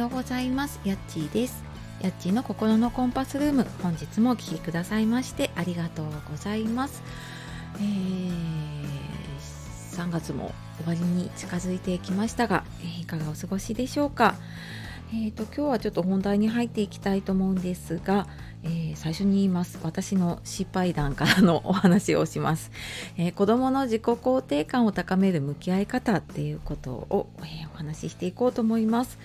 ようございます。やっちーです。やっちーの心のコンパスルーム。本日もお聴きくださいましてありがとうございます、えー、3月も終わりに近づいてきましたが、えいかがお過ごしでしょうか。えーと今日はちょっと本題に入っていきたいと思うんですが、えー最初に言います。私の失敗談からのお話をします、えー子どもの自己肯定感を高める向き合い方っていうことを、えーお話ししていこうと思います。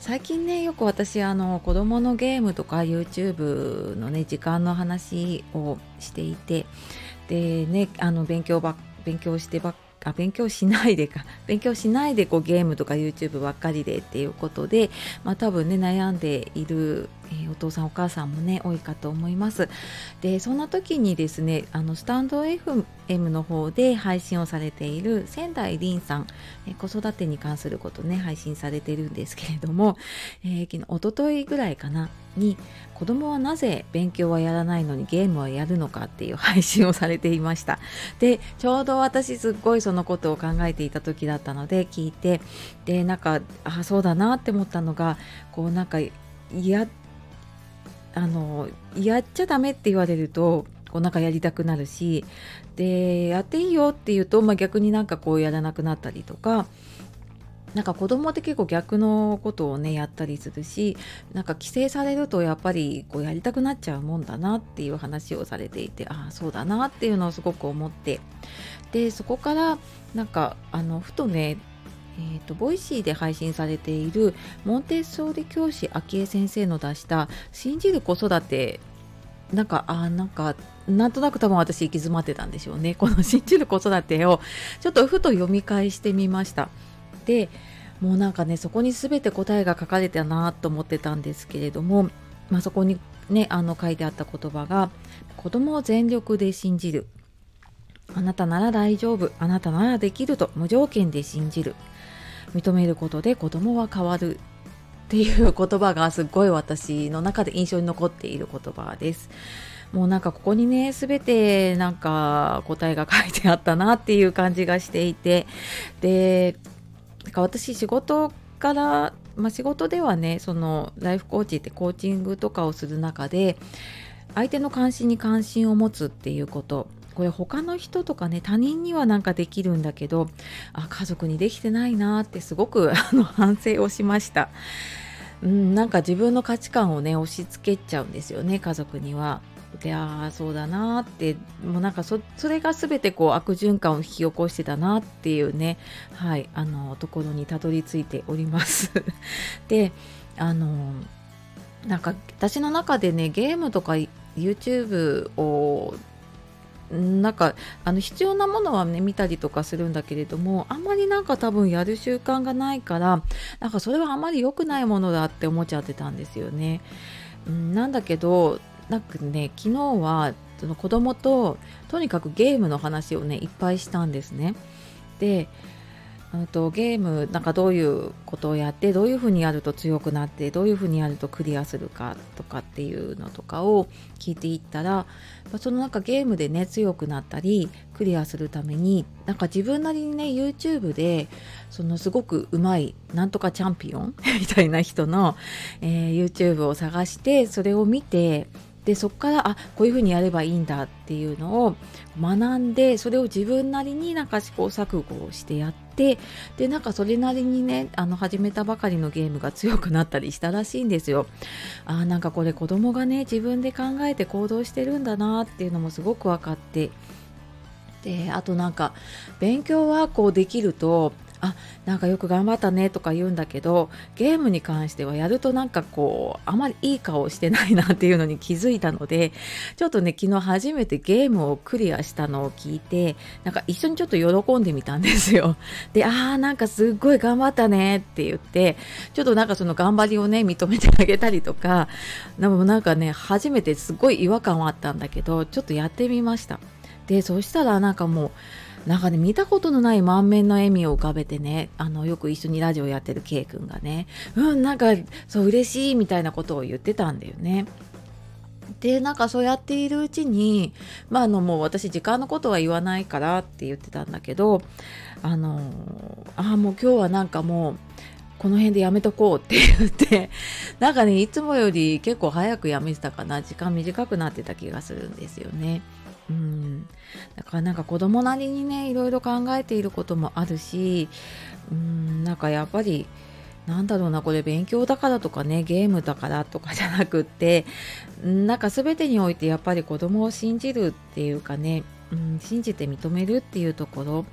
最近ねよく私あの子どものゲームとか YouTube のね時間の話をしていてでねあの勉強ば勉強してばっあ勉強しないでか。勉強しないでこうゲームとか YouTube ばっかりでっていうことで、まあ、多分ね悩んでいる、えお父さんお母さんもね多いかと思います。でそんな時にですねあのスタンド FM の方で配信をされている仙台凛さん、え子育てに関することね配信されてるんですけれども、えー昨日一昨日ぐらいかなに子供はなぜ勉強はやらないのにゲームはやるのかっていう 配信をされていました。でちょうど私すっごいそのことを考えていた時だったので聞いてでなんかあそうだなって思ったのがこうなんかやあのやっちゃダメって言われるとこうなんかやりたくなるしでやっていいよって言うと、まあ、逆になんかこうやらなくなったりとかなんか子供って結構逆のことをねやったりするしなんか規制されるとやっぱりこうやりたくなっちゃうもんだなっていう話をされていてああそうだなっていうのをすごく思ってでそこからなんかあのふとねえー、とボイシーで配信されているモンテッソーリ教師あきえ先生の出した「信じる子育て」なんかあなんかなんとなく多分私行き詰まってたんでしょうね。この「信じる子育て」をちょっとふと読み返してみました。でもうなんかねそこに全て答えが書かれてたなと思ってたんですけれども、まあ、そこにねあの書いてあった言葉が「子供を全力で信じる」「あなたなら大丈夫」「あなたならできる」と無条件で信じる。認めることで子供は変わるっていう言葉がすっごい私の中で印象に残っている言葉です。もうなんかここにね全てなんか答えが書いてあったなっていう感じがしていてで私仕事から、まあ、仕事ではねそのライフコーチってコーチングとかをする中で相手の関心に関心を持つっていうことこれ他の人とかね他人にはなんかできるんだけどあ家族にできてないなってすごく あの反省をしました。うん、なんか自分の価値観をね押し付けちゃうんですよね家族には。でああそうだなってもうなんかそそれが全てこう悪循環を引き起こしてたなっていうねはいあのところにたどり着いております。であのなんか私の中でねゲームとか YouTube をなんかあの必要なものはね見たりとかするんだけれどもあんまりなんか多分やる習慣がないからなんかそれはあまり良くないものだって思っちゃってたんですよね。うん、なんだけどなんかね昨日はその子供ととにかくゲームの話をねいっぱいしたんですね。でとゲームなんかどういうことをやってどういうふうにやると強くなってどういうふうにやるとクリアするかとかっていうのとかを聞いていったらそのなんかゲームでね強くなったりクリアするためになんか自分なりにね YouTube でそのすごくうまいなんとかチャンピオン みたいな人の、えー YouTube を探してそれを見てでそこからあこういうふうにやればいいんだっていうのを学んでそれを自分なりになんか試行錯誤をしてやってでなんかそれなりにねあの始めたばかりのゲームが強くなったりしたらしいんですよ。あーなんかこれ子供がね自分で考えて行動してるんだなっていうのもすごく分かってであとなんか勉強はこうできるとあなんかよく頑張ったねとか言うんだけどゲームに関してはやるとなんかこうあまりいい顔してないなっていうのに気づいたのでちょっとね昨日初めてゲームをクリアしたのを聞いてなんか一緒にちょっと喜んでみたんですよ。であーなんかすっごい頑張ったねって言ってちょっとなんかその頑張りをね認めてあげたりとかでもなんかね初めてすごい違和感はあったんだけどちょっとやってみました。でそしたらなんかもうなんかね見たことのない満面の笑みを浮かべてねあのよく一緒にラジオやってる K 君がねうんなんかそう嬉しいみたいなことを言ってたんだよね。でなんかそうやっているうちにまああのもう私時間のことは言わないからって言ってたんだけどあのあもう今日はなんかもうこの辺でやめとこうって言ってなんかねいつもより結構早くやめてたかな時間短くなってた気がするんですよね。うん、だからなんか子供なりにねいろいろ考えていることもあるしうんなんかやっぱりなんだろうなこれ勉強だからとかねゲームだからとかじゃなくってなんか全てにおいてやっぱり子供を信じるっていうかね、うん、信じて認めるっていうところ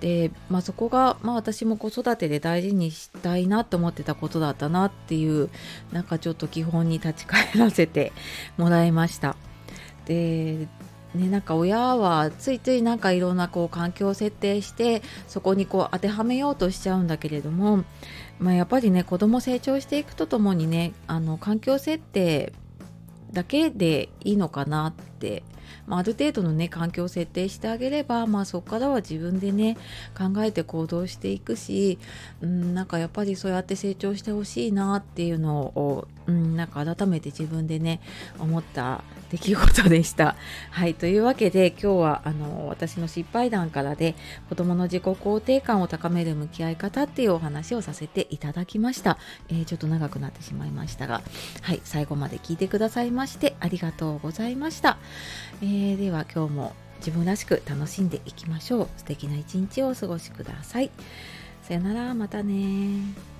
で、まあ、そこが、まあ、私も子育てで大事にしたいなと思ってたことだったなっていうなんかちょっと基本に立ち返らせてもらいました。でね、なんか親はついついなんかいろんなこう環境を設定してそこにこう当てはめようとしちゃうんだけれども、まあ、やっぱりね子供成長していくとともにねあの環境設定だけでいいのかなって、まあ、ある程度のね環境を設定してあげれば、まあ、そこからは自分でね考えて行動していくし、うん、なんかやっぱりそうやって成長してほしいなっていうのを、うん、なんか改めて自分でね思った出来事でした。はいというわけで今日はあの私の失敗談からで子どもの自己肯定感を高める向き合い方っていうお話をさせていただきました。えー、ちょっと長くなってしまいましたが、はい最後まで聞いてくださいましてありがとうございました。えー、では今日も自分らしく楽しんでいきましょう。素敵な一日をお過ごしください。さよなら、またね